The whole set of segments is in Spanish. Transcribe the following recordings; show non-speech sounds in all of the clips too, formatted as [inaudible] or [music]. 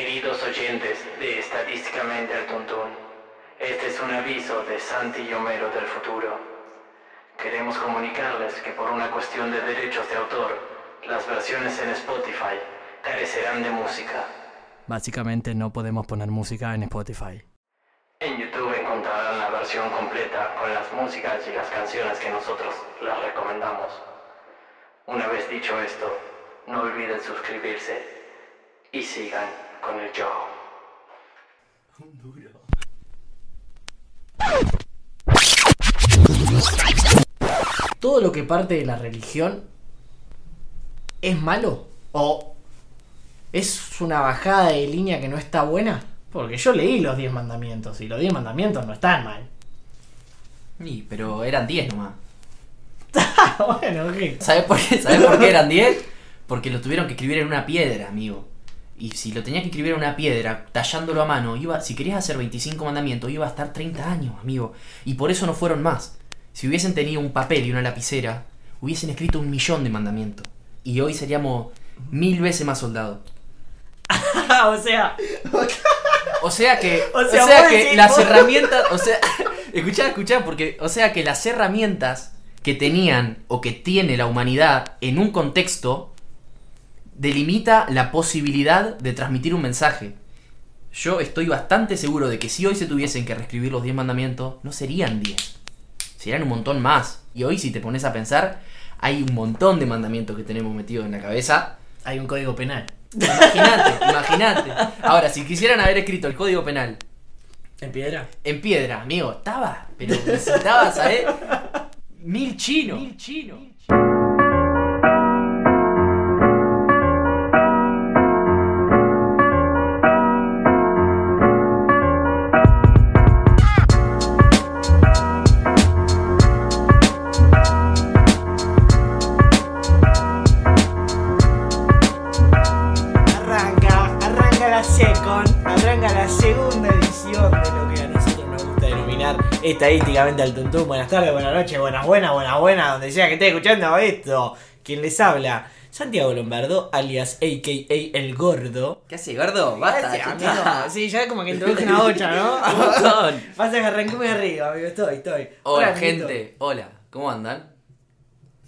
Queridos oyentes de Estadísticamente al Tuntún, este es un aviso de Santi y Homero del futuro. Queremos comunicarles que por una cuestión de derechos de autor, las versiones en Spotify carecerán de música. Básicamente no podemos poner música en Spotify. En YouTube encontrarán la versión completa con las músicas y las canciones que nosotros les recomendamos. Una vez dicho esto, no olviden suscribirse y sigan con el show. ¿Todo lo que parte de la religión es malo? ¿O es una bajada de línea que no está buena? Porque yo leí los 10 mandamientos y los 10 mandamientos no están mal. Sí, pero eran 10 nomás. [laughs] bueno, ok. ¿Sabes por qué? ¿Sabes por qué eran [laughs] 10? Porque lo tuvieron que escribir en una piedra, amigo. Y si lo tenías que escribir en una piedra, tallándolo a mano, iba, si querías hacer 25 mandamientos, iba a estar 30 años, amigo. Y por eso no fueron más. Si hubiesen tenido un papel y una lapicera, hubiesen escrito un millón de mandamientos. Y hoy seríamos mil veces más soldados. [laughs] o sea, O sea que, [laughs] O o sea, que decís- las vos- herramientas, o sea, [laughs] escuchá, escuchá, porque, o sea que las herramientas que tenían o que tiene la humanidad en un contexto delimita la posibilidad de transmitir un mensaje. Yo estoy bastante seguro de que si hoy se tuviesen que reescribir los 10 mandamientos, no serían 10. Serían un montón más. Y hoy si te pones a pensar, hay un montón de mandamientos que tenemos metidos en la cabeza hay un código penal. Imagínate, [laughs] imagínate. Ahora, si quisieran haber escrito el código penal ¿En piedra? en piedra, amigo, estaba, pero necesitaba, ¿sabes? Mil chinos. Mil chinos. Segunda edición de lo que a nosotros nos gusta denominar estadísticamente al tuntún. Buenas tardes, buenas noches, buenas, buenas, buenas, buenas, donde sea que esté escuchando esto. Quien les habla, Santiago Lombardo, alias AKA El Gordo. ¿Qué hace, gordo? Basta, Gracias, amigo. Sí, ya como que introduje una ocha, ¿no? Pasa que arranqué muy arriba, amigo, estoy, estoy. Hola, gente. Hola. ¿Cómo andan?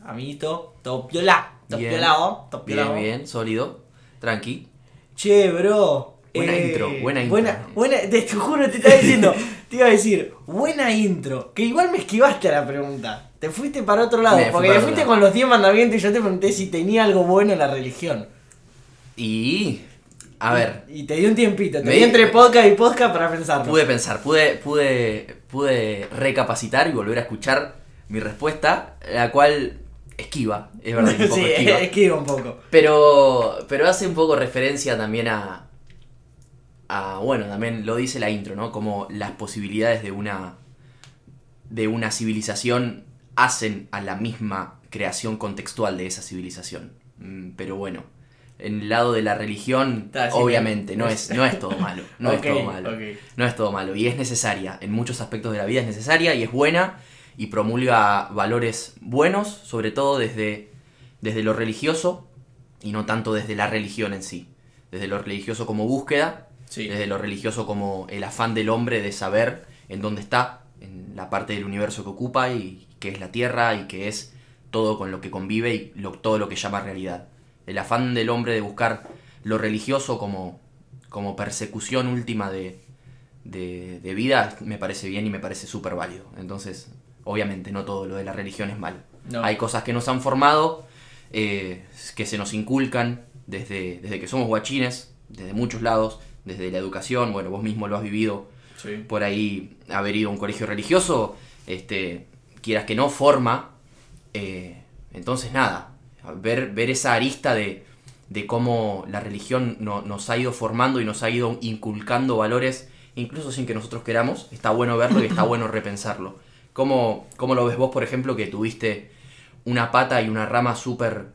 Amiguito, top piola, top Bien. piola, oh, top piola, Bien, bien, sólido. Tranqui. Che, bro. Eh, Buena intro, buena intro. Buena, buena, te, te juro, te estaba diciendo, [laughs] te iba a decir, buena intro. Que igual me esquivaste a la pregunta. Te fuiste para otro lado, Me porque te fuiste lado. con los 10 mandamientos y yo te pregunté si tenía algo bueno en la religión. Y. A ver, Y te di un tiempito, te Me di entre podcast y podcast para pensarlo. pude pensar, pude, pude, pude recapacitar y volver a escuchar mi respuesta, la cual esquiva, es verdad, que un [laughs] poco sí, esquiva. esquiva un poco. Pero, pero hace un poco referencia también a, a, bueno, también lo dice la intro, ¿no? Como las posibilidades de una, de una civilización hacen a la misma creación contextual de esa civilización. Mm, Pero bueno, en el lado de la religión, sí, obviamente, me- no es, no es todo malo. No es [laughs] todo malo. No es todo malo. Y es necesaria. En muchos aspectos de la vida es necesaria y es buena y promulga valores buenos, sobre todo desde, desde lo religioso y no tanto desde la religión en sí. Desde lo religioso como búsqueda, Sí. desde lo religioso como el afán del hombre de saber en dónde está, en la parte del universo que ocupa y que es la Tierra y que es todo con lo que convive y lo- todo lo que llama realidad. El afán del hombre de buscar lo religioso como, como persecución última de, de, de vida me parece bien y me parece súper válido. Entonces, obviamente, no todo lo de la religión es malo. No. Hay cosas que nos han formado, eh, que se nos inculcan desde, desde que somos guachines, desde muchos lados, desde la educación, bueno, vos mismo lo has vivido Sí. por ahí haber ido a un colegio religioso, este, quieras que no, forma. eh, entonces, nada, ver, ver esa arista de, de cómo la religión no- nos ha ido formando y nos ha ido inculcando valores, incluso sin que nosotros queramos, está bueno verlo y está bueno repensarlo. ¿Cómo, cómo lo ves vos, por ejemplo, que tuviste una pata y una rama súper,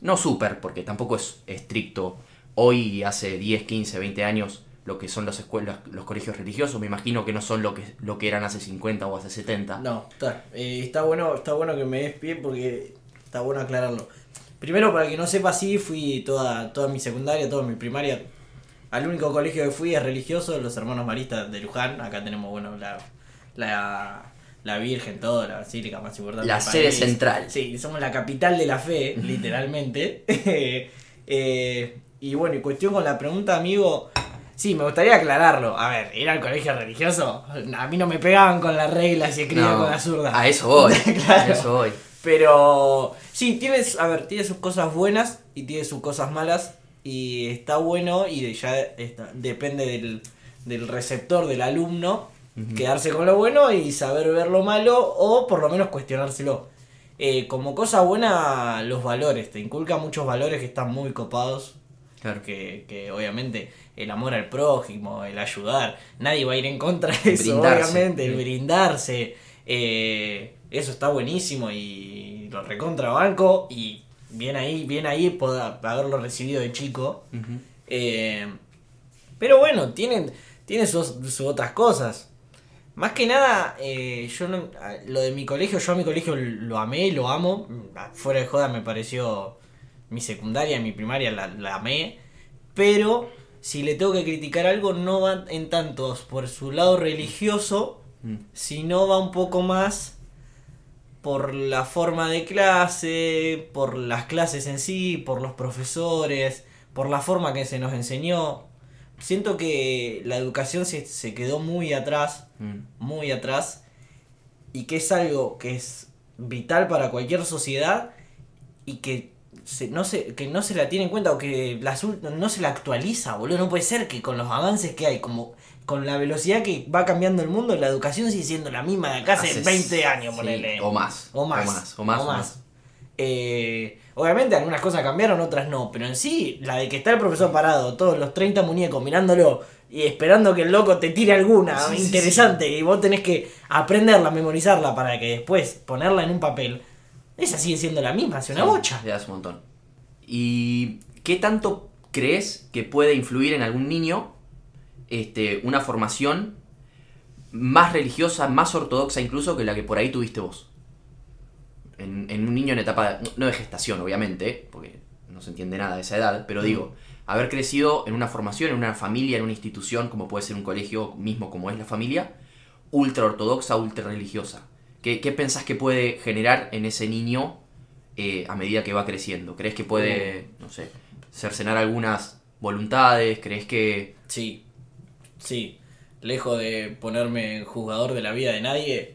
no súper, porque tampoco es estricto, hoy hace 10, 15, 20 años, lo que son las escuelas, los colegios religiosos, me imagino que no son lo que, lo que eran hace 50 o hace 70. No, está, eh, está bueno, está bueno que me des pie porque está bueno aclararlo. Primero, para que no sepa, sí, fui toda, toda mi secundaria, toda mi primaria, al único colegio que fui es religioso, los hermanos maristas de Luján. Acá tenemos, bueno, la, la, la Virgen, todo, la basílica más importante. La sede país. central. Sí, somos la capital de la fe, literalmente. [laughs] Eh, y bueno, y cuestión con la pregunta, amigo. Sí, me gustaría aclararlo. A ver, ir al colegio religioso. A mí no me pegaban con las reglas y escribía No, con la zurda. A eso voy. Claro. [laughs] A eso voy. Pero sí, tienes, a ver, tiene sus cosas buenas y tiene sus cosas malas. Y está bueno y de- ya está- depende del, del receptor, del alumno, quedarse con lo bueno y saber ver lo malo o por lo menos cuestionárselo. Eh, como cosa buena, los valores. Te inculca muchos valores que están muy copados. Claro. Que, que obviamente el amor al prójimo, el ayudar, nadie va a ir en contra de eso, Brindarse. obviamente, el brindarse. eh, eso está buenísimo y lo recontra banco y bien ahí, bien ahí poder haberlo recibido de chico. Eh, pero bueno, tienen, tiene sus, sus otras cosas. Más que nada, eh, yo no- lo de mi colegio, yo a mi colegio lo amé, lo amo. Fuera de joda me pareció mi secundaria, mi primaria la, la amé. Pero si le tengo que criticar algo, no va en tantos por su lado religioso, Mm. sino va un poco más por la forma de clase, por las clases en sí, por los profesores, por la forma que se nos enseñó. Siento que la educación se, se quedó muy atrás, Mm. muy atrás, y que es algo que es vital para cualquier sociedad y que se, no, se, que no se la tiene en cuenta o que la, no se la actualiza, boludo. No puede ser que con los avances que hay, como con la velocidad que va cambiando el mundo, la educación sigue siendo la misma de acá hace Hace- 20 años, sí, ponele. o más, O más. o más, o más, o más. Eh, obviamente algunas cosas cambiaron, otras no, pero en sí, la de que está el profesor parado, todos los 30 muñecos mirándolo y esperando que el loco te tire alguna Sí, sí, interesante y vos tenés que aprenderla, memorizarla para que después ponerla en un papel, esa sigue siendo la misma, hace una Sí, bocha. Le das un montón. ¿Y qué tanto crees que puede influir en algún niño este, una formación más religiosa, más ortodoxa incluso que la que por ahí tuviste vos? En, en un niño en etapa, de- no de gestación obviamente, porque no se entiende nada de esa edad, pero digo, haber crecido en una formación, en una familia, en una institución, como puede ser un colegio mismo como es la familia, ultra ortodoxa, ultra religiosa. ¿Qué, qué pensás que puede generar en ese niño eh, a medida que va creciendo? ¿Crees que puede, no sé, cercenar algunas voluntades? ¿Crees que... Sí, sí. Lejos de ponerme jugador de la vida de nadie,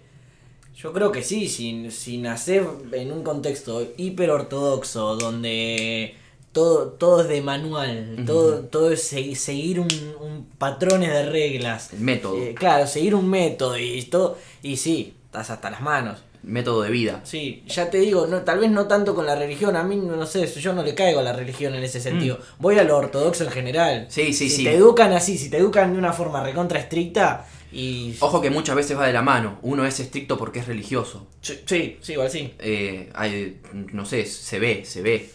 yo creo que sí, si, si nacer en un contexto hiper ortodoxo, donde todo, todo es de manual, todo, todo es se- seguir un, un patrones de reglas. El método. Eh, claro, seguir un método y todo. Y sí, estás hasta las manos. método de vida? Sí, ya te digo, no, tal vez no tanto con la religión, a mí no sé, yo no le caigo a la religión en ese sentido. Voy a lo ortodoxo en general. Mm. Sí, sí, si sí. te educan así, si te educan de una forma recontra estricta y... Ojo que muchas veces va de la mano. Uno es estricto porque es religioso. Sí, sí, sí, igual sí. Eh, hay, no sé, se ve, se ve.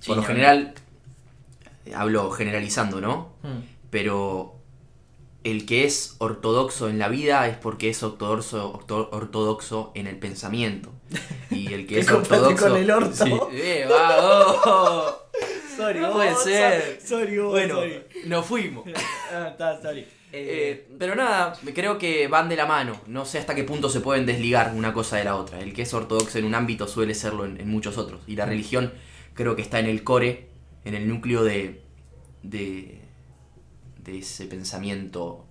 Sí, Por lo no, general, hablo generalizando, ¿no? Mm. Pero el que es ortodoxo en la vida es porque es ortodoxo, orto- ortodoxo en el pensamiento. Y el que [laughs] es ortodoxo... con el orto. Sí, eh, va, oh. [laughs] Sorry, No puede ser. Sorry, vos, Bueno, sorry. nos fuimos. [laughs] Ah, está, sorry. Eh, pero nada, creo que van de la mano. No sé hasta qué punto se pueden desligar una cosa de la otra. El que es ortodoxo en un ámbito suele serlo en, en muchos otros. Y la religión creo que está en el core, en el núcleo de, de, de ese pensamiento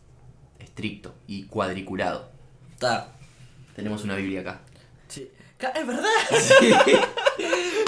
estricto y cuadriculado. Está. Tenemos una Biblia acá. Sí. Es verdad. [laughs]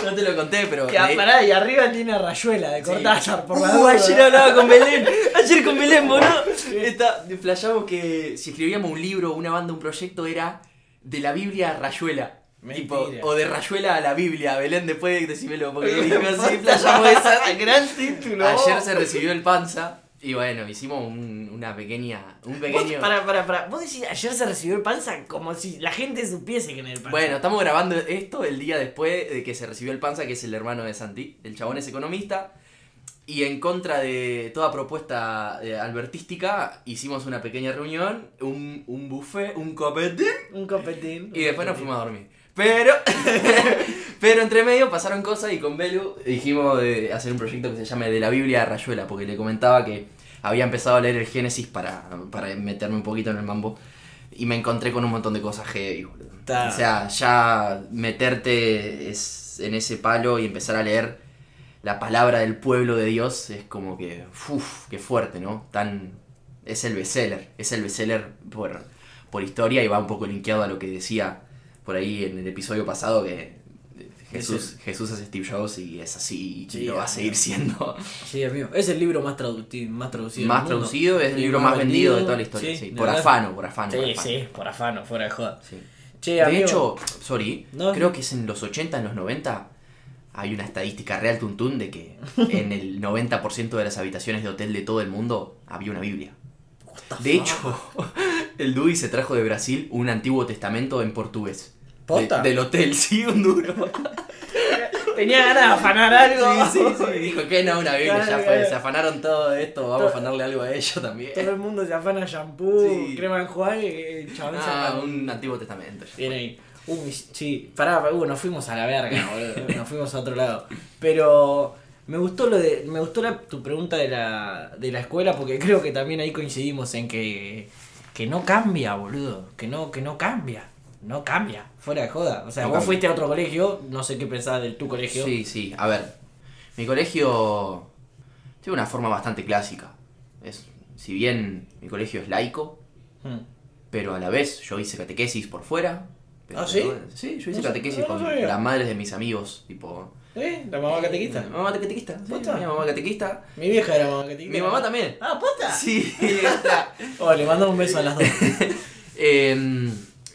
No te lo conté, pero... Que, ah, leí- pará, y arriba tiene Rayuela de Cortázar, por la Uh, duda. ayer hablaba con Belén. Ayer con Belén, boludo. Está, flashamos que si escribíamos un libro, una banda, un proyecto, era de la Biblia a Rayuela. Tipo, o de Rayuela a la Biblia. Belén, después decímelo, porque [laughs] dijo así, flashamos esa. [laughs] Gran título. Ayer se recibió el panza. Y bueno, hicimos un- una pequeña. Un pequeño. para, para, para. Vos decís, ayer se recibió el panza como si la gente supiese que en el panza. Bueno, estamos grabando esto el día después de que se recibió el Panza, que es el hermano de Santi. El chabón es economista. Y en contra de toda propuesta eh, albertística, hicimos una pequeña reunión, un, un buffet, un copetín, un copetín. y después nos fuimos a dormir. Pero, [laughs] pero entre medio pasaron cosas y con Belu dijimos de hacer un proyecto que se llame De la Biblia a Rayuela, porque le comentaba que había empezado a leer el Génesis para, para meterme un poquito en el mambo. Y me encontré con un montón de cosas heavy, boludo. O sea, ya meterte es- en ese palo y empezar a leer la palabra del pueblo de Dios es como que, uff, qué fuerte, ¿no? Tan, es el bestseller, es el bestseller por, por historia y va un poco linkeado a lo que decía por ahí en el episodio pasado que Jesús, Jesús es Steve Jobs y es así y lo va a seguir siendo. Sí, amigo. Es el libro más, traducti- más traducido. más del mundo. traducido, es el libro más vendido de toda la historia, sí, por afano, por afano. por Sí, afano. sí, por afano, fuera de joda. Sí. Che, De amigo, hecho, sorry, No. creo que es en los 80, en los 90, hay una estadística real tuntún de que [laughs] en el 90% de las habitaciones de hotel de todo el mundo había una Biblia. De hecho, [laughs] el Dewey se trajo de Brasil un antiguo testamento en portugués. ¿Posta? De- del hotel, [laughs] sí, un duro. [laughs] tenía ganas de afanar algo. Sí, sí, sí. [laughs] Dijo que no, una Biblia, Claro, ya fue. claro. Se afanaron todo esto, vamos a afanarle algo a ellos también. Todo el mundo se afana shampoo, Sí. crema enjuague, y el chabón Ah, un antiguo testamento. ahí. Uy, sí, pará, uh, nos fuimos a la verga, boludo. Nos fuimos a otro lado. Pero me gustó lo de. Me gustó la- tu pregunta de la, de la escuela, porque creo que también ahí coincidimos en que. que no cambia, boludo. Que no, que no cambia. No cambia. Fuera de joda. O sea, No vos cambia. fuiste a otro colegio, no sé qué pensás de tu colegio. Sí, sí. A ver, mi colegio tiene una forma bastante clásica. Es, si bien mi colegio es laico, Hmm. pero a la vez yo hice catequesis por fuera. pero- ¿Ah, sí? Sí, yo hice No catequesis no con las madres de mis amigos, tipo... ¿Eh? ¿La mamá catequista? Mi mamá catequista, sí, mi mamá catequista. Mi vieja era mamá catequista. Mi mamá también. Ah, ¿posta? Sí, [laughs] está. Oh, le mando un beso a las dos. [laughs] Em,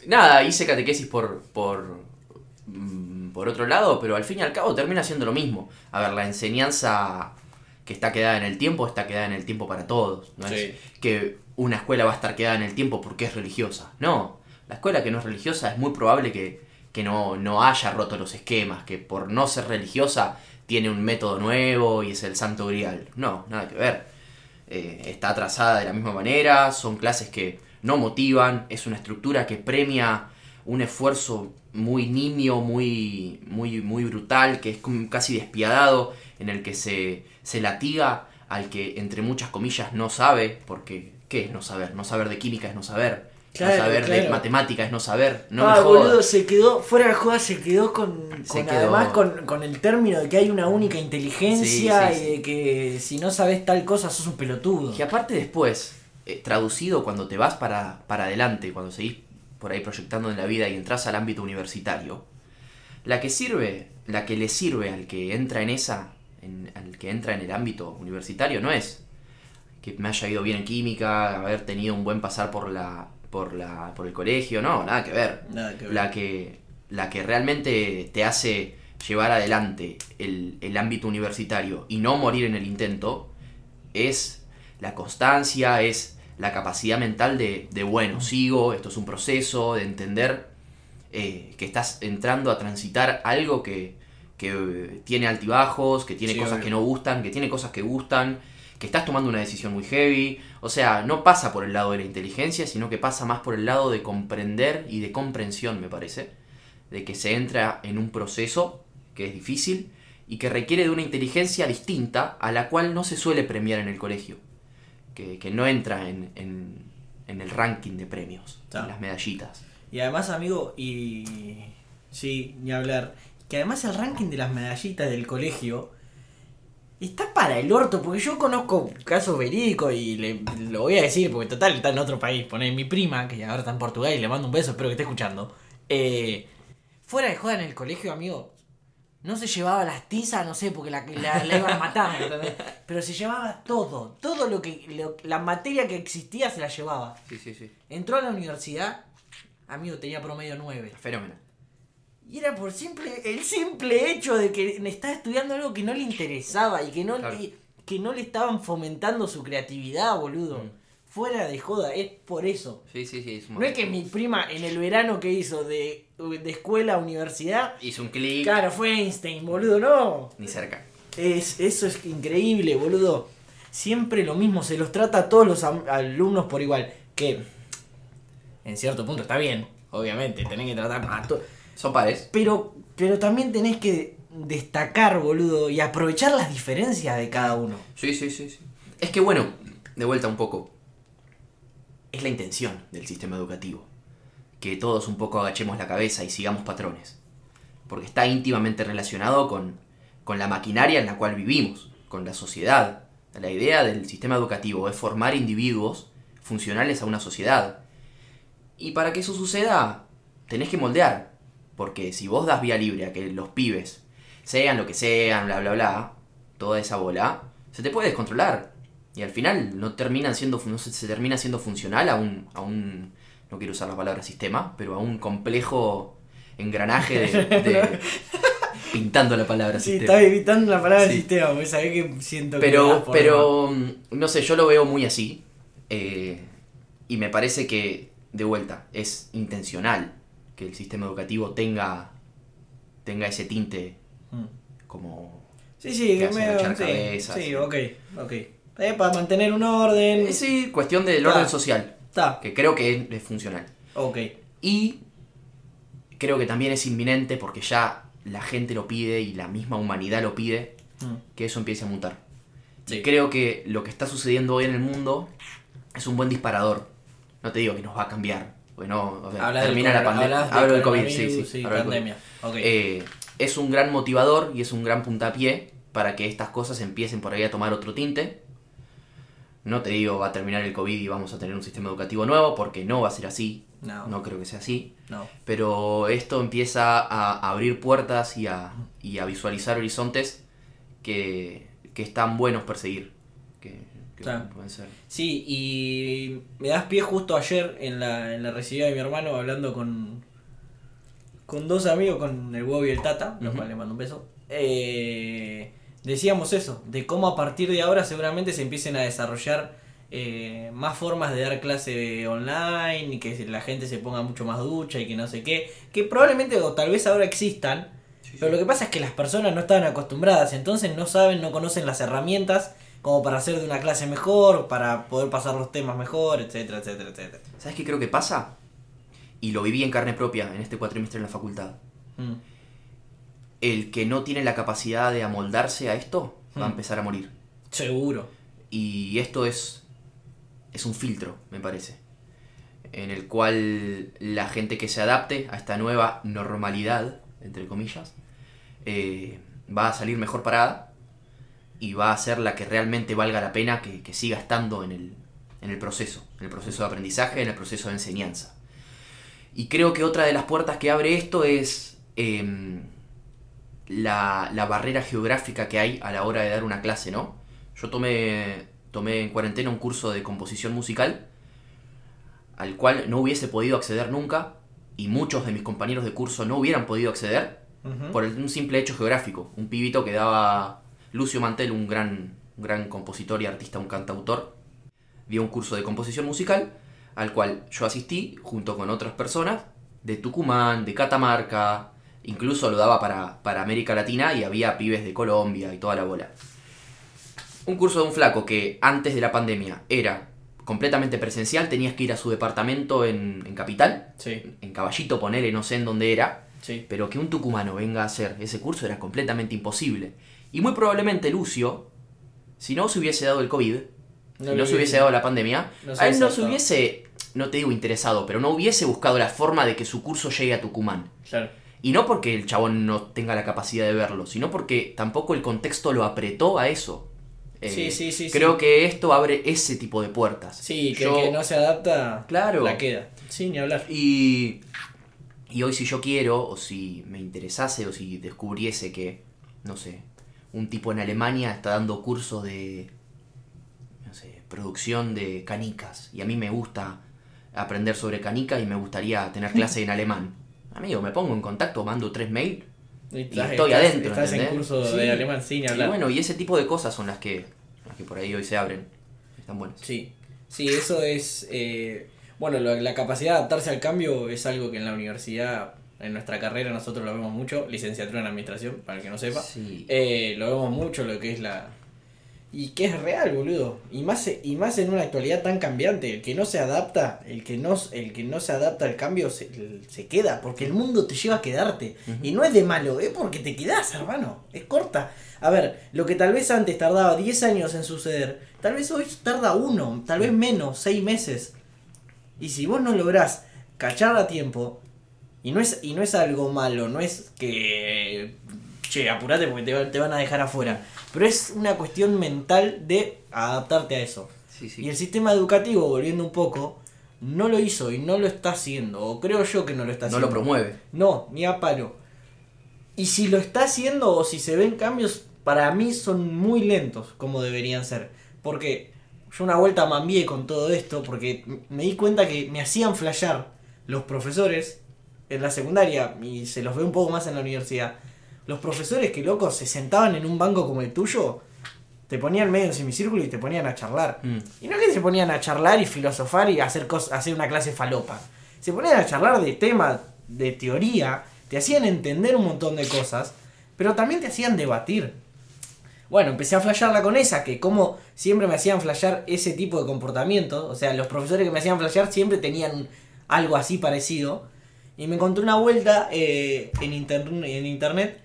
nada, hice catequesis por, por, mm, por otro lado, pero al fin y al cabo termina siendo lo mismo. A ver, la enseñanza que está quedada en el tiempo está quedada en el tiempo para todos. No Sí. es que una escuela va a estar quedada en el tiempo porque es religiosa. No, la escuela que no es religiosa es muy probable que, que no, no haya roto los esquemas, que por no ser religiosa tiene un método nuevo y es el santo grial. No, nada que ver eh, está trazada de la misma manera, son clases que no motivan, es una estructura que premia un esfuerzo muy nimio, muy, muy, muy brutal, que es casi despiadado, en el que se, se latiga al que entre muchas comillas no sabe, porque ¿qué es no saber? No saber de química es no saber, Claro, no saber de claro. matemática es no saber, no ah, me boludo, se quedó, fuera de joda, se quedó con, Se con quedó. además con, con el término de que hay una única inteligencia Sí, sí, y de que si no sabes tal cosa sos un pelotudo. Y aparte después, eh, traducido cuando te vas para, para adelante, cuando seguís por ahí proyectando en la vida y entras al ámbito universitario, la que sirve, la que le sirve al que entra en esa, en- al que entra en el ámbito universitario, no es que me haya ido bien en química, haber tenido un buen pasar por la, por la, por el colegio, no, nada que ver. Nada que ver. La que, la que realmente te hace llevar adelante el, el ámbito universitario y no morir en el intento es la constancia, es la capacidad mental de, de bueno, sigo, esto es un proceso, de entender eh, que estás entrando a transitar algo que, que, eh, tiene altibajos, que tiene Sí, cosas obvio. que no gustan, que tiene cosas que gustan, que estás tomando una decisión muy heavy. O sea, no pasa por el lado de la inteligencia, sino que pasa más por el lado de comprender y de comprensión, me parece. De que se entra en un proceso que es difícil y que requiere de una inteligencia distinta a la cual no se suele premiar en el colegio. Que, que no entra en, en- en el ranking de premios, en las medallitas. Y además, amigo, y. Sí, ni hablar. Que además el ranking de las medallitas del colegio está para el orto, porque yo conozco casos verídicos y le, lo voy a decir, porque total está en otro país. Poné mi prima, que ahora está en Portugal y le mando un beso, espero que esté escuchando. Eh, fuera de joda en el colegio, amigo. No se llevaba las tizas, no sé, porque la, la, la iban a matar, ¿entendés? Pero se llevaba todo, todo lo que, lo- la materia que existía se la llevaba. Sí, sí, sí. Entró a la universidad, amigo, tenía promedio 9. Fenómeno. Y era por simple, el simple hecho de que estaba estudiando algo que no le interesaba y que no, Claro. le, que no le estaban fomentando su creatividad, boludo. Mm. Fuera de joda, es por eso. Sí, sí, sí. es No es que mi prima en el verano que hizo de, de escuela a universidad, Hizo un clic. claro, fue Einstein, boludo, no. Ni cerca. Es, eso es increíble, boludo. Siempre lo mismo, se los trata a todos los alumnos por igual. Que en cierto punto está bien, obviamente, tenés que tratar a todos. Son pares. Pero, pero también tenés que destacar, boludo, y aprovechar las diferencias de cada uno. Sí, sí, sí, sí. Es que bueno, de vuelta un poco, es la intención del sistema educativo. Que todos un poco agachemos la cabeza y sigamos patrones. Porque está íntimamente relacionado con, con la maquinaria en la cual vivimos, con la sociedad. La idea del sistema educativo es formar individuos funcionales a una sociedad. Y para que eso suceda, tenés que moldear. Porque si vos das vía libre a que los pibes sean lo que sean, bla, bla, bla, toda esa bola, se te puede descontrolar. Y al final no terminan siendo, no se, termina siendo funcional un, a un, no quiero usar la palabra sistema, pero a un complejo engranaje de, [laughs] de- pintando la palabra Sí, sistema. estaba evitando la palabra Sí. sistema, porque sabés que siento que. Pero, por- pero, mm, no sé, yo lo veo muy así. eh, y me parece que, de vuelta, es intencional que el sistema educativo tenga, tenga ese tinte Mm. como... Sí, sí, que que hace me. agachar Sí, cabezas, sí, sí. ok, ok. Eh, para mantener un orden. Eh, sí, cuestión del orden social, Que creo que es, es funcional. ok. Y creo que también es inminente porque ya la gente lo pide y la misma humanidad lo pide, Mm. que eso empiece a mutar. Sí. Creo que lo que está sucediendo hoy en el mundo es un buen disparador. No te digo que nos va a cambiar. Bueno, o sea, Habla del termina la pandemia. Hablo del COVID, sí, sí. COVID. pandemia. Eh, es un gran motivador y es un gran puntapié para que estas cosas empiecen por ahí a tomar otro tinte. No te digo va a terminar el COVID y vamos a tener un sistema educativo nuevo, porque no va a ser así. No. No creo que sea así. no. Pero esto empieza a abrir puertas y a, y a visualizar horizontes que, que están buenos perseguir. Que, que Claro. pueden ser. Sí, y me das pie justo ayer en la, en la recibida de mi hermano hablando con, con dos amigos, con el huevo y el tata, los cuales le mando un beso. Eh, decíamos eso, de cómo a partir de ahora seguramente se empiecen a desarrollar eh, más formas de dar clase online y que la gente se ponga mucho más ducha y que no sé qué, que probablemente o tal vez ahora existan, pero lo que pasa es que las personas no estaban acostumbradas, entonces no saben, no conocen las herramientas como para hacer de una clase mejor, para poder pasar los temas mejor, etcétera, etcétera, etcétera. ¿Sabes qué creo que pasa? Y lo viví en carne propia en este cuatrimestre en la facultad. Mm. El que no tiene la capacidad de amoldarse a esto va a Hmm. empezar a morir. Seguro. Y esto es, es un filtro, me parece. En el cual la gente que se adapte a esta nueva normalidad, entre comillas, eh, va a salir mejor parada y va a ser la que realmente valga la pena que, que siga estando en el, en el proceso, en el proceso de aprendizaje, en el proceso de enseñanza. Y creo que otra de las puertas que abre esto es em, la, la barrera geográfica que hay a la hora de dar una clase, ¿no? Yo tomé, tomé en cuarentena un curso de composición musical al cual no hubiese podido acceder nunca y muchos de mis compañeros de curso no hubieran podido acceder por un simple hecho geográfico. Un pibito que daba Lucio Mantel, un gran, un gran compositor y artista, un cantautor, dio un curso de composición musical al cual yo asistí junto con otras personas de Tucumán, de Catamarca, incluso lo daba para, para América Latina y había pibes de Colombia y toda la bola. Un curso de un flaco que antes de la pandemia era completamente presencial, tenías que ir a su departamento en, en Capital, Sí, en Caballito, ponele, no sé en dónde era, sí. pero que un tucumano venga a hacer ese curso era completamente imposible. Y muy probablemente Lucio, si no se hubiese dado el COVID, No si no se hubiese dado la pandemia, no a él no se hubiese hubiese, no te digo interesado, pero no hubiese buscado la forma de que su curso llegue a Tucumán. Claro. Y no porque el chabón no tenga la capacidad de verlo, sino porque tampoco el contexto lo apretó a eso. Eh, Sí, sí, sí, Creo sí. que esto abre ese tipo de puertas. Sí, que Yo- que no se adapta, Claro. la queda. Sí, ni hablar. Y, y hoy si yo quiero, o si me interesase, o si descubriese que, no sé, un tipo en Alemania está dando cursos de, no sé, producción de canicas, y a mí me gusta aprender sobre canicas y me gustaría tener [laughs] clase en alemán. Amigo, me pongo en contacto, mando tres mails Y y estoy adentro. Estás en curso Sí. de alemán, sí, ni Y hablar. bueno, y ese tipo de cosas son las que, las que por ahí hoy se abren. Están buenas. Sí, sí, eso es... eh, bueno, la capacidad de adaptarse al cambio es algo que en la universidad, en nuestra carrera nosotros lo vemos mucho, licenciatura en administración, para el que no sepa. Sí. Eh, lo vemos mucho, lo que es la... Y que es real, boludo. Y más, y más en una actualidad tan cambiante. El que no se adapta, el que no, el que no se adapta al cambio se, se queda. Porque el mundo te lleva a quedarte. Y no es de malo, es porque te quedas, hermano. Es corta. A ver, lo que tal vez antes tardaba 10 años en suceder, tal vez hoy tarda uno, tal vez menos, 6 meses. Y si vos no lográs cachar a tiempo, y no es, y no es algo malo, no es que, che, apurate porque te, te van a dejar afuera. Pero es una cuestión mental de adaptarte a eso. Sí, sí. Y el sistema educativo, volviendo un poco, no lo hizo y no lo está haciendo. O creo yo que no lo está No haciendo. lo promueve. No, ni a palo. Y si lo está haciendo o si se ven cambios, para mí son muy lentos como deberían ser. Porque yo una vuelta mambié con todo esto porque me di cuenta que me hacían flashear los profesores en la secundaria y se los ve un poco más en la universidad. Los profesores que locos se sentaban en un banco como el tuyo, te ponían medio en semicírculo y te ponían a charlar. Mm. Y no es que se ponían a charlar y filosofar y hacer, hacer una clase falopa. Se ponían a charlar de temas, de teoría, te hacían entender un montón de cosas, pero también te hacían debatir. Bueno, empecé a flashearla con esa, que como siempre me hacían flashear ese tipo de comportamiento, o sea, los profesores que me hacían flashear siempre tenían algo así parecido. Y me encontré una vuelta eh, en, inter- en internet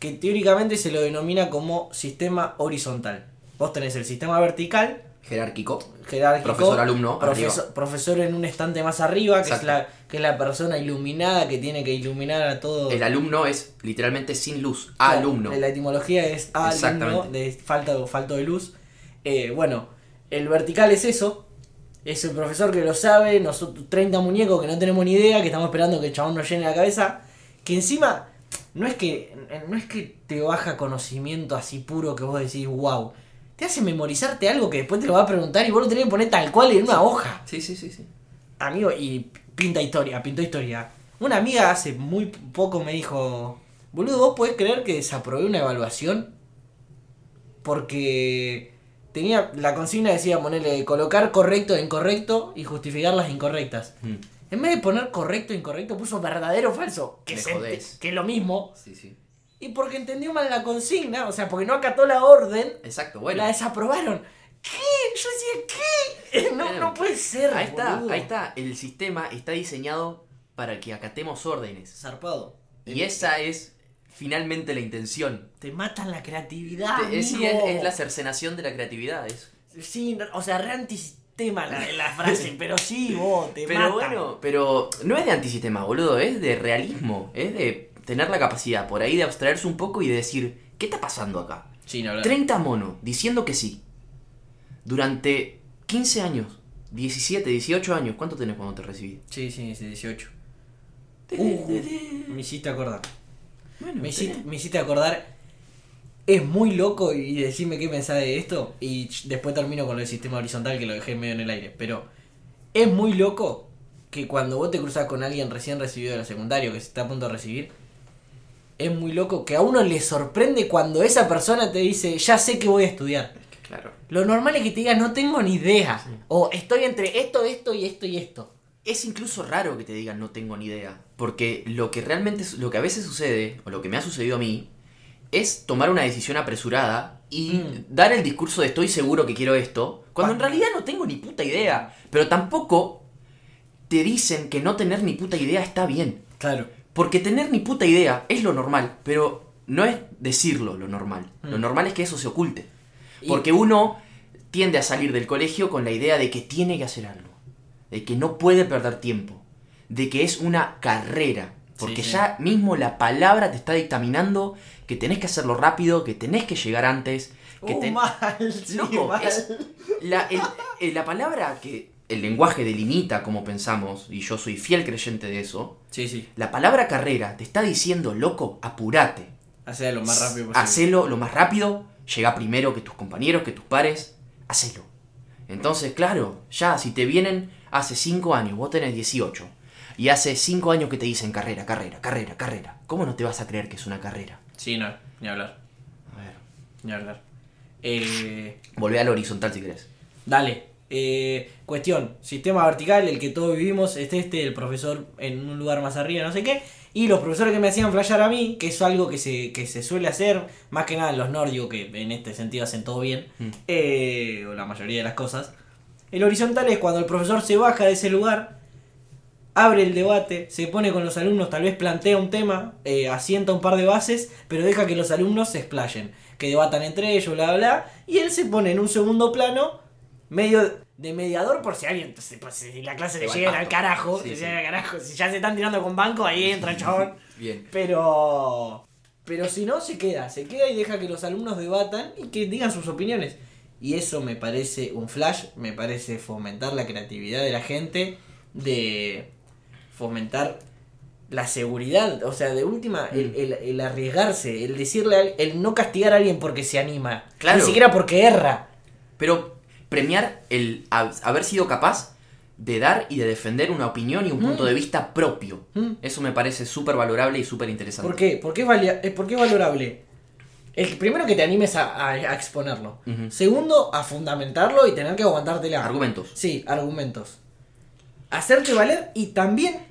que teóricamente se lo denomina como sistema horizontal. Vos tenés el sistema vertical, Jerárquico. jerárquico, profesor, arriba. profesor en un estante más arriba, que es, la, que es la persona iluminada que tiene que iluminar a todo. El alumno es literalmente sin luz. Alumno. La etimología es alumno, Exactamente. de falta, falto de luz. Eh, bueno, el vertical es eso. Es el profesor que lo sabe, nosotros 30 muñecos que no tenemos ni idea, que estamos esperando que el chabón nos llene la cabeza. Que encima, no es que, no es que te baja conocimiento así puro que vos decís, wow. Te hace memorizarte algo que después te lo va a preguntar y vos lo tenés que poner tal cual en una hoja. Sí, sí, sí, sí. Amigo, y pinta historia, pintó historia. Una amiga hace muy poco me dijo, boludo, ¿vos podés creer que desaprobé una evaluación? Porque tenía, la consigna decía ponerle colocar correcto e incorrecto y justificar las incorrectas. Mm. En vez de poner correcto e incorrecto, puso verdadero o falso. Que, jodés. que es lo mismo. Sí, sí. Y porque entendió mal la consigna, o sea, porque no acató la orden, Exacto, bueno. la desaprobaron. ¿Qué? Yo decía, ¿qué? No, Bueno, no puede ser. Ahí está, ahí está. El sistema está diseñado para que acatemos órdenes. Zarpado. Y esa es finalmente la intención. Te matan la creatividad. Te- es, es, es la cercenación de la creatividad. Es. Sí, o sea, re antisistema la, la [laughs] frase, pero sí, vos, te Pero bueno, pero no es de antisistema, boludo. Es de realismo. Es de tener la capacidad por ahí de abstraerse un poco y de decir, ¿qué está pasando acá? Sí, no, 30 monos diciendo que sí. Durante 15 años, 17, 18 años. ¿Cuánto tenés cuando te recibí? Sí, sí, sí, 18. De- Uh, de- de- me hiciste acordar. Bueno, Me hiciste, me hiciste acordar. Es muy loco y decime qué pensás de esto. Y después termino con el sistema horizontal que lo dejé medio en el aire. Pero es muy loco que cuando vos te cruzas con alguien recién recibido de la secundario que se está a punto de recibir. Es muy loco que a uno le sorprende cuando esa persona te dice, ya sé que voy a estudiar. Es que claro. Lo normal es que te diga, no tengo ni idea. O estoy entre esto, esto y esto y esto. Es incluso raro que te digan no tengo ni idea. Porque lo que realmente, lo que a veces sucede, o lo que me ha sucedido a mí, es tomar una decisión apresurada y Mm. dar el discurso de estoy seguro que quiero esto, cuando en realidad no tengo ni puta idea. Pero tampoco te dicen que no tener ni puta idea está bien. Claro. Porque tener ni puta idea es lo normal, pero no es decirlo lo normal. Lo Mm. normal es que eso se oculte. Y- Porque uno tiende a salir del colegio con la idea de que tiene que hacer algo, de que no puede perder tiempo, de que es una carrera. Porque Sí, ya mismo la palabra te está dictaminando que tenés que hacerlo rápido, que tenés que llegar antes, que Uh, ten- mal, Loco, mal. es la, el- el- la palabra que el lenguaje delimita como pensamos, y yo soy fiel creyente de eso, Sí, sí. la palabra carrera te está diciendo, loco, apurate. Hacé lo más rápido posible. Hacelo lo más rápido, llega primero que tus compañeros, que tus pares, hacelo. Entonces, claro, ya si te vienen hace 5 años, vos tenés 18, y hace 5 años que te dicen carrera, carrera, carrera, carrera, ¿cómo no te vas a creer que es una carrera? Sí, no, ni hablar. A ver, Ni hablar. Eh, volvé al horizontal si querés. dale. Eh, cuestión, sistema vertical, el que todos vivimos, es este, el profesor en un lugar más arriba, no sé qué. Y los profesores que me hacían flashear a mí, que es algo que se, que se suele hacer, más que nada en los nórdicos, que en este sentido hacen todo bien, Mm. eh, o la mayoría de las cosas. El horizontal es cuando el profesor se baja de ese lugar, abre el debate, se pone con los alumnos, tal vez plantea un tema, eh, asienta un par de bases, pero deja que los alumnos se explayen, que debatan entre ellos, bla, bla, bla, y él se pone en un segundo plano, medio de mediador por si alguien, pues, si la clase le llega al carajo, Sí, sí. al carajo, si ya se están tirando con banco, ahí entra el chabón. [laughs] Bien. Pero. Pero si no, se queda. Se queda y deja que los alumnos debatan y que digan sus opiniones. Y eso me parece un flash, me parece fomentar la creatividad de la gente, de fomentar la seguridad. O sea, de última, Mm. el, el- el arriesgarse, el decirle, al- el no castigar a alguien porque se anima. Claro. Ni siquiera porque erra. Pero premiar el ha- haber sido capaz de dar y de defender una opinión y un punto Mm. de vista propio. Mm. Eso me parece súper valorable y súper interesante. ¿Por qué? ¿Por qué es, valia- eh, por qué es valorable? El primero que te animes a, a- a exponerlo. Segundo, a fundamentarlo y tener que aguantártela. Argumentos. Sí, argumentos. Hacerte valer y también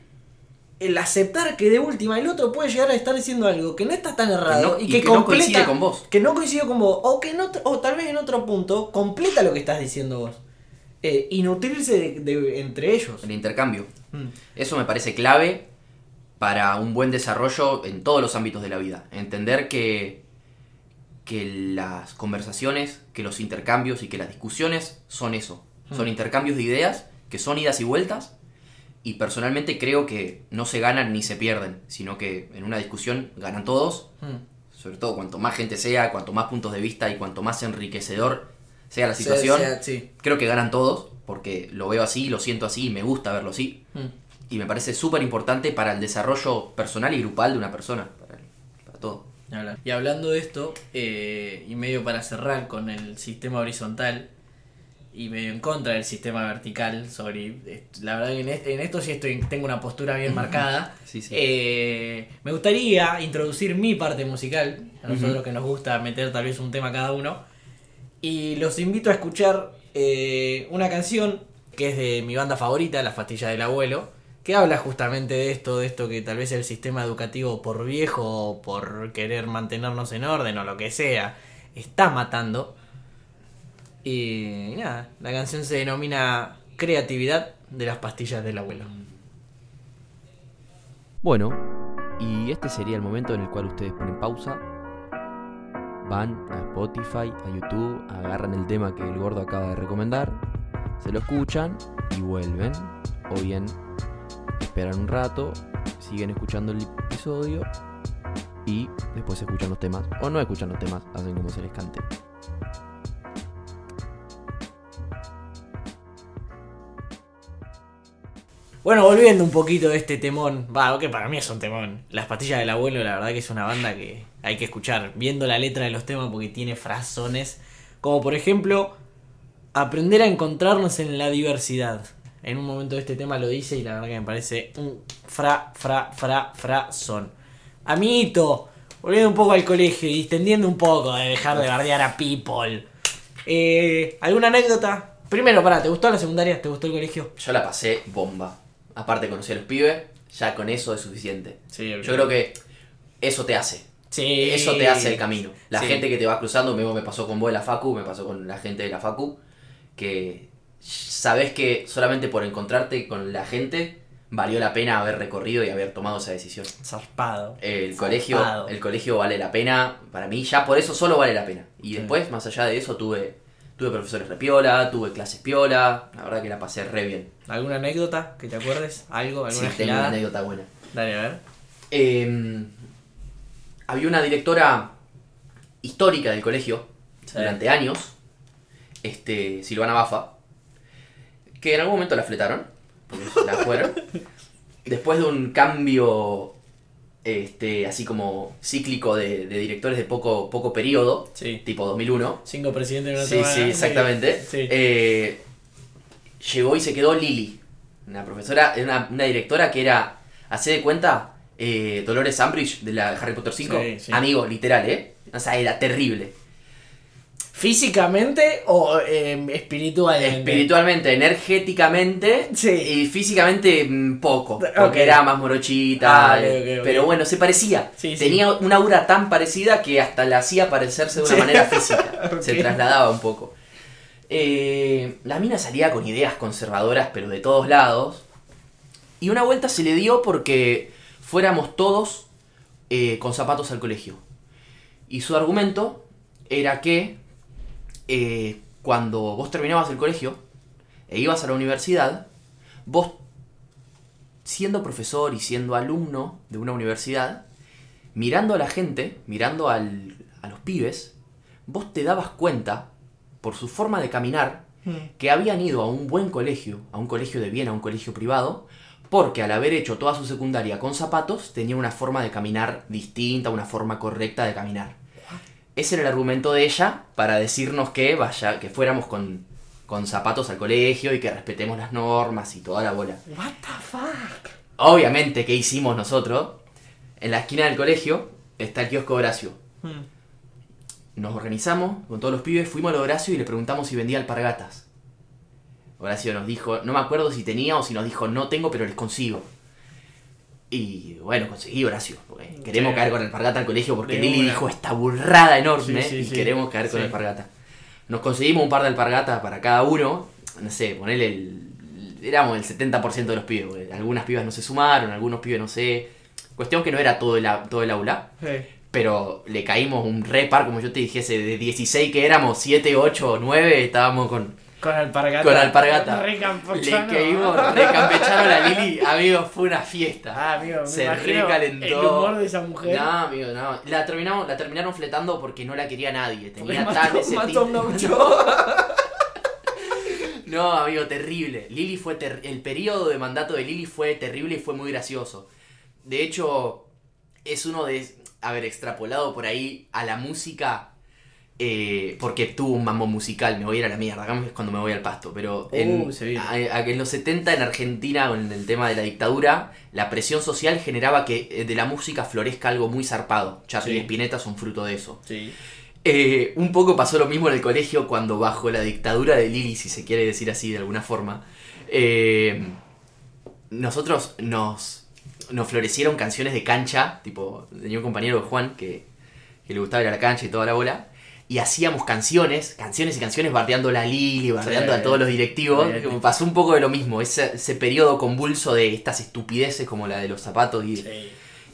el aceptar que de última el otro puede llegar a estar diciendo algo que no está tan errado no- y, y que, que no coincide con vos. Que no coincide con vos. O que no, o tal vez en otro punto completa lo que estás diciendo vos. Eh, y nutrirse de, de- entre ellos. El intercambio. Mm. Eso me parece clave para un buen desarrollo en todos los ámbitos de la vida. Entender que, que las conversaciones, que los intercambios y que las discusiones son eso. Son Mm. intercambios de ideas que son idas y vueltas. Y personalmente creo que no se ganan ni se pierden, sino que en una discusión ganan todos. Mm. Sobre todo cuanto más gente sea, cuanto más puntos de vista y cuanto más enriquecedor sea la situación. Sí. Creo que ganan todos, porque lo veo así, lo siento así y me gusta verlo así. Mm. Y me parece súper importante para el desarrollo personal y grupal de una persona. Para, para todo. Y hablando de esto, eh, y medio para cerrar con el sistema horizontal y medio en contra del sistema vertical, sorry, la verdad que en, est- en esto sí estoy, tengo una postura bien marcada. Sí, sí. Eh, me gustaría introducir mi parte musical, a nosotros que nos gusta meter tal vez un tema cada uno. Y los invito a escuchar eh, una canción que es de mi banda favorita, La Pastilla del Abuelo, que habla justamente de esto, de esto que tal vez el sistema educativo por viejo o por querer mantenernos en orden o lo que sea, está matando. Y nada, la canción se denomina Creatividad de las Pastillas del Abuelo. Bueno, y este sería el momento en el cual ustedes ponen pausa, van a Spotify, a YouTube, agarran el tema que el gordo acaba de recomendar, se lo escuchan y vuelven, o bien esperan un rato, siguen escuchando el episodio y después escuchan los temas, o no escuchan los temas, hacen como se les cante. Bueno, volviendo un poquito de este temón, va, que para mí es un temón. Las pastillas del abuelo, la verdad que es una banda que hay que escuchar, viendo la letra de los temas porque tiene frasones, como por ejemplo, aprender a encontrarnos en la diversidad. En un momento de este tema lo dice y la verdad que me parece un fra, fra, fra, fra son. Amiguito, volviendo un poco al colegio y extendiendo un poco de dejar de bardear a people. Eh, ¿Alguna anécdota? Primero, pará, ¿te gustó la secundaria? ¿Te gustó el colegio? Yo la pasé bomba. Aparte de conocer a los pibes, ya con eso es suficiente. Sí, Yo creo que eso te hace. Sí. Eso te hace el camino. La Sí. gente que te va cruzando, me, me pasó con vos de la Facu, me pasó con la gente de la Facu, que sabes que solamente por encontrarte con la gente valió la pena haber recorrido y haber tomado esa decisión. Zarpado. El colegio, Zarpado. el colegio vale la pena, para mí ya por eso solo vale la pena. Y después, más allá de eso, tuve, tuve profesores repiola, tuve clases piola, la verdad que la pasé re bien. ¿Alguna anécdota que te acuerdes? ¿Algo? Sí, ¿Alguna tengo una anécdota buena. Dale, a ver. Eh, había una directora histórica del colegio Sí. durante años, este, Silvana Bafa, que en algún momento la fletaron, porque la fueron. [laughs] Después de un cambio este, así como cíclico de, de directores de poco, poco periodo, Sí. tipo 2001. Cinco presidentes de una Sí, sí, exactamente. Sí. Eh, llegó y se quedó Lili, una profesora, una, una directora que era, hace de cuenta, eh, Dolores Umbridge de la Harry Potter 5. Sí, sí. Amigo, literal, ¿eh? O sea, era terrible. ¿Físicamente o eh, espiritualmente? Espiritualmente, energéticamente Sí. y físicamente mm, poco, porque era más morochita, Ah, eh, pero bueno, se parecía. Sí, sí. Tenía una aura tan parecida que hasta la hacía parecerse de una manera física, [laughs] se trasladaba un poco. Eh, la mina salía con ideas conservadoras, pero de todos lados, y una vuelta se le dio porque fuéramos todos eh, con zapatos al colegio. Y su argumento era que eh, cuando vos terminabas el colegio e ibas a la universidad, vos, siendo profesor y siendo alumno de una universidad, mirando a la gente, mirando al- a los pibes, vos te dabas cuenta, por su forma de caminar, que habían ido a un buen colegio, a un colegio de bien, a un colegio privado, porque al haber hecho toda su secundaria con zapatos, tenía una forma de caminar distinta, una forma correcta de caminar. Ese era el argumento de ella para decirnos que vaya, que fuéramos con, con zapatos al colegio y que respetemos las normas y toda la bola. What the fuck? Obviamente, ¿qué hicimos nosotros? En la esquina del colegio está el kiosco Horacio. Hmm. Nos organizamos con todos los pibes, fuimos a Horacio y le preguntamos si vendía alpargatas. Horacio nos dijo, no me acuerdo si tenía o si nos dijo, no tengo, pero les consigo. Y bueno, conseguí Horacio. porque queremos Sí. caer con alpargata al colegio porque De Lili una. dijo esta burrada enorme Sí, sí, y queremos caer con Sí. alpargata. Nos conseguimos un par de alpargatas para cada uno. No sé, ponele el. Éramos el 70% de los pibes. porque Algunas pibas no se sumaron, algunos pibes no sé. Cuestión que no era todo el, todo el aula. Pero le caímos un repar, como yo te dijese, de 16 que éramos, 7, 8, 9, estábamos con, Con alpargata. con alpargata. Re Le campochano. caímos, recampecharon a Lili, amigo, fue una fiesta. Ah, amigo, me Se recalentó. El humor de esa mujer. No, amigo, no. La, terminamos, la terminaron fletando porque no la quería nadie. Porque Tenía mató- ese mató. [laughs] No, amigo, terrible. Lili fue ter- el periodo de mandato de Lili fue terrible y fue muy gracioso. De hecho, es uno de, a ver, extrapolado por ahí a la música, eh, porque tuvo un mambo musical, me voy a ir a la mierda, acá es cuando me voy al pasto, pero en, Uh, se viene. a- a- en los 70 en Argentina, con el tema de la dictadura, la presión social generaba que eh, de la música florezca algo muy zarpado. Charlie Sí. y Spinetta son fruto de eso. Sí. Eh, un poco pasó lo mismo en el colegio cuando bajo la dictadura de Lili, si se quiere decir así de alguna forma, eh, nosotros nos, nos florecieron canciones de cancha, tipo, tenía un compañero Juan que, que le gustaba ir a la cancha y toda la bola, y hacíamos canciones, canciones y canciones bardeando a la Lili, bardeando Sí. a todos los directivos, Sí. pasó un poco de lo mismo, ese, ese periodo convulso de estas estupideces como la de los zapatos y,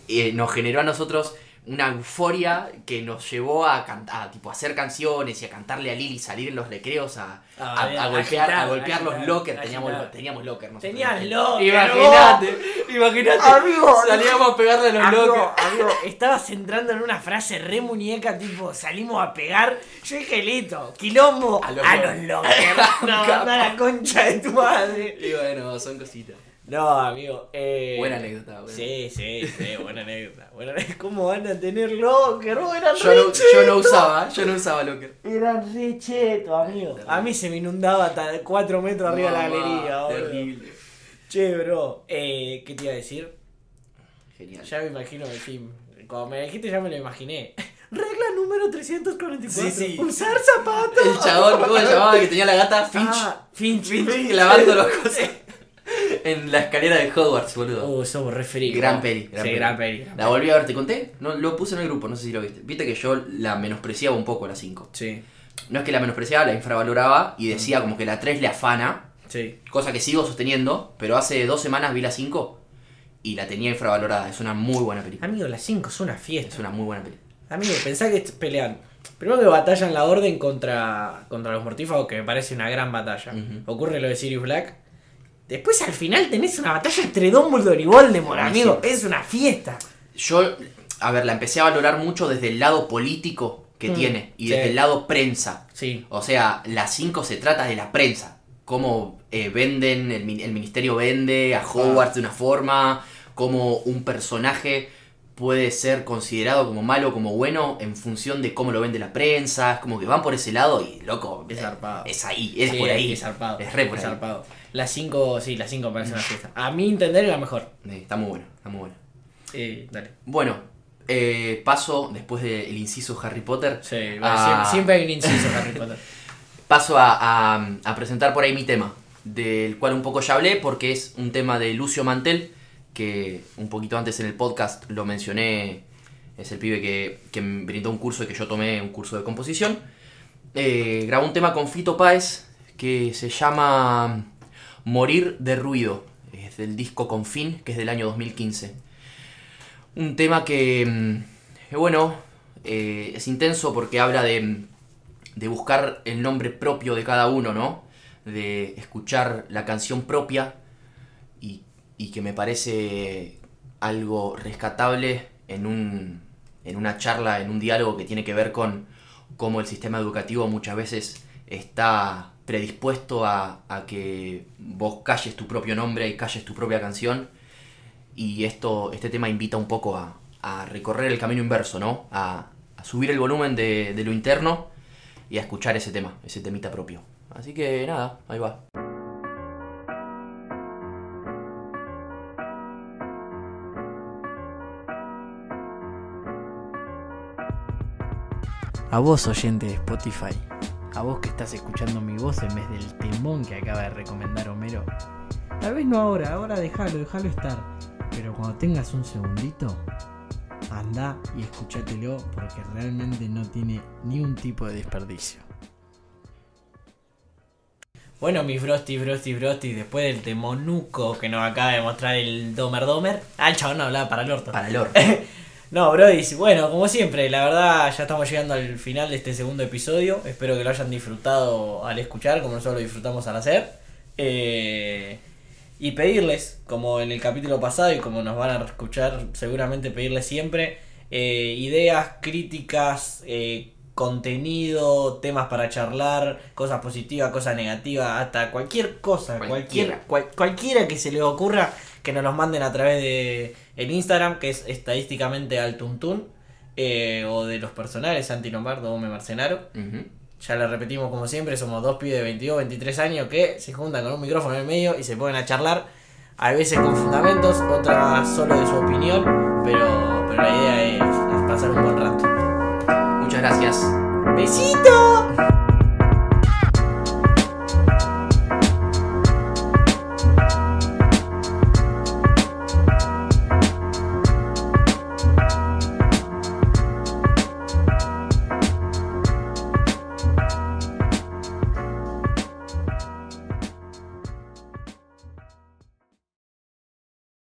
eh, nos generó a nosotros una euforia que nos llevó a, cantar, a, tipo, a hacer canciones y a cantarle a Lili, salir en los recreos a, Ah, a- bien, a golpear, agitar, a golpear los lockers. Teníamos, teníamos locker. nosotros. Tenías locker, Imagínate, imagínate. Amigo, salíamos a pegarle a los Amigo, lockers. amigo, estabas entrando en una frase re muñeca, tipo, salimos a pegar. Yo dije, listo, quilombo A a los los, lockers. [laughs] No, a la concha de tu madre. Y bueno, son cositas. No, amigo. Eh, Buena anécdota. buena. Sí, sí, sí, buena anécdota. Buena. ¿Cómo van a tener locker? Vos eran Yo re no, yo no usaba, yo no usaba locker. Eran re chetos, amigo. A mí se me inundaba hasta 4 metros arriba de la galería. Terrible. Che, bro, eh, ¿qué te iba a decir? Genial. Ya me imagino el film. Cuando me dijiste ya me lo imaginé. [laughs] Regla número 344. Sí, sí. Usar zapatos. El chabón, ¿cómo se llamaba? Que tenía la gata Finch. Ah, Finch. Finch lavando los [laughs] cosas. En la escalera de Hogwarts, boludo. Oh, somos referí. Gran peli, gran sí, peli. gran peli. La volví a ver, te conté. No, lo puse en el grupo, no sé si lo viste. Viste que yo la menospreciaba un poco la 5. Sí, No es que la menospreciaba, la infravaloraba y decía como que la 3 le afana. sí. Cosa que sigo sosteniendo, pero hace dos semanas vi la 5 y la tenía infravalorada. Es una muy buena película. Amigo, las 5 es una Es fiesta. una muy buena película. Amigo, pensá que pelean. Primero que batallan la orden contra, contra los mortífagos, que me parece una gran batalla. Ocurre lo de Sirius Black. Después al final tenés una batalla entre Dumbledore y Voldemort, Buenísimo. amigo. Es una fiesta. Yo, a ver, la empecé a valorar mucho desde el lado político que Mm, tiene y sí. desde el lado prensa. Sí. O sea, la 5 se trata de la prensa. Cómo eh, venden, el, min- el ministerio vende a Hogwarts de una forma, cómo un personaje puede ser considerado como malo o como bueno en función de cómo lo vende la prensa. Es como que van por ese lado y, loco, Es eh, zarpado. es ahí, es Sí, por ahí. Es zarpado. Es re por es ahí. zarpado. La 5, sí, la 5 parece una fiesta. A mi entender es la mejor. Eh, Está muy bueno, está muy bueno. Eh, dale. Bueno, eh, paso, después del inciso Harry Potter, Sí, siempre, siempre hay un inciso Harry Potter. [laughs] paso a, a- a presentar por ahí mi tema, del cual un poco ya hablé, porque es un tema de Lucio Mantel, que un poquito antes en el podcast lo mencioné, es el pibe que, me brindó un curso y que yo tomé un curso de composición. Eh, grabó un tema con Fito Páez que se llama Morir de Ruido, es del disco Confín, que es del año 2015. Un tema que, mm, bueno, eh, es intenso porque habla de, de buscar el nombre propio de cada uno, ¿no? De escuchar la canción propia y, y que me parece algo rescatable en, un, en una charla, en un diálogo que tiene que ver con cómo el sistema educativo muchas veces está predispuesto a, a que vos calles tu propio nombre y calles tu propia canción y esto, este tema invita un poco a, a recorrer el camino inverso, ¿no? A, a subir el volumen de, de lo interno y a escuchar ese tema, ese temita propio. Así que nada, ahí va. A vos, oyente de Spotify, a vos que estás escuchando mi voz en vez del temón que acaba de recomendar Homero. Tal vez no ahora, ahora déjalo, déjalo estar. Pero cuando tengas un segundito, anda y escúchatelo porque realmente no tiene ni un tipo de desperdicio. Bueno, mis Frosty, Frosty, Frosty, después del temonuco que nos acaba de mostrar el Domer Domer. Ah, el chabón no hablaba para el orto. Para el or. [laughs] No, Brody, bueno, como siempre, la verdad ya estamos llegando al final de este segundo episodio. Espero que lo hayan disfrutado al escuchar, como nosotros lo disfrutamos al hacer. Eh, y pedirles, como en el capítulo pasado y como nos van a escuchar, seguramente pedirles siempre eh, ideas, críticas, eh, contenido, temas para charlar, cosas positivas, cosas negativas, hasta cualquier cosa, cualquier, Cualquiera. cual- cualquiera que se les ocurra, que nos los manden a través de el Instagram, que es estadísticamente Altuntun, eh, o de los personales, Santi Lombardo, Ome Marcenaro. Ya lo repetimos como siempre, somos dos pibes de 22, 23 años que se juntan con un micrófono en el medio y se ponen a charlar, a veces con fundamentos, otras solo de su opinión, pero, pero la idea es, es pasar un buen rato. Muchas gracias. ¡Besito!